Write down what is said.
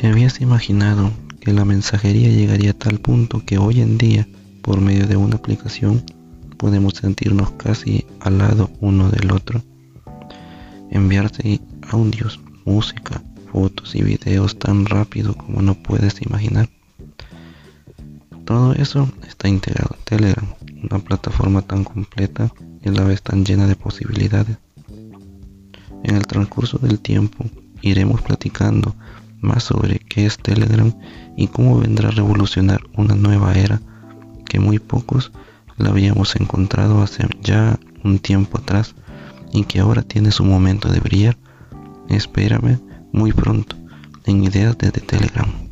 ¿Te habías imaginado que la mensajería llegaría a tal punto que hoy en día, por medio de una aplicación, podemos sentirnos casi al lado uno del otro? Enviarse audios, música, fotos y videos tan rápido como no puedes imaginar. Todo eso está integrado en Telegram, una plataforma tan completa y a la vez tan llena de posibilidades. En el transcurso del tiempo iremos platicando más sobre qué es Telegram y cómo vendrá a revolucionar una nueva era que muy pocos la habíamos encontrado hace ya un tiempo atrás y que ahora tiene su momento de brillar. Espérame muy pronto en ideas desde Telegram.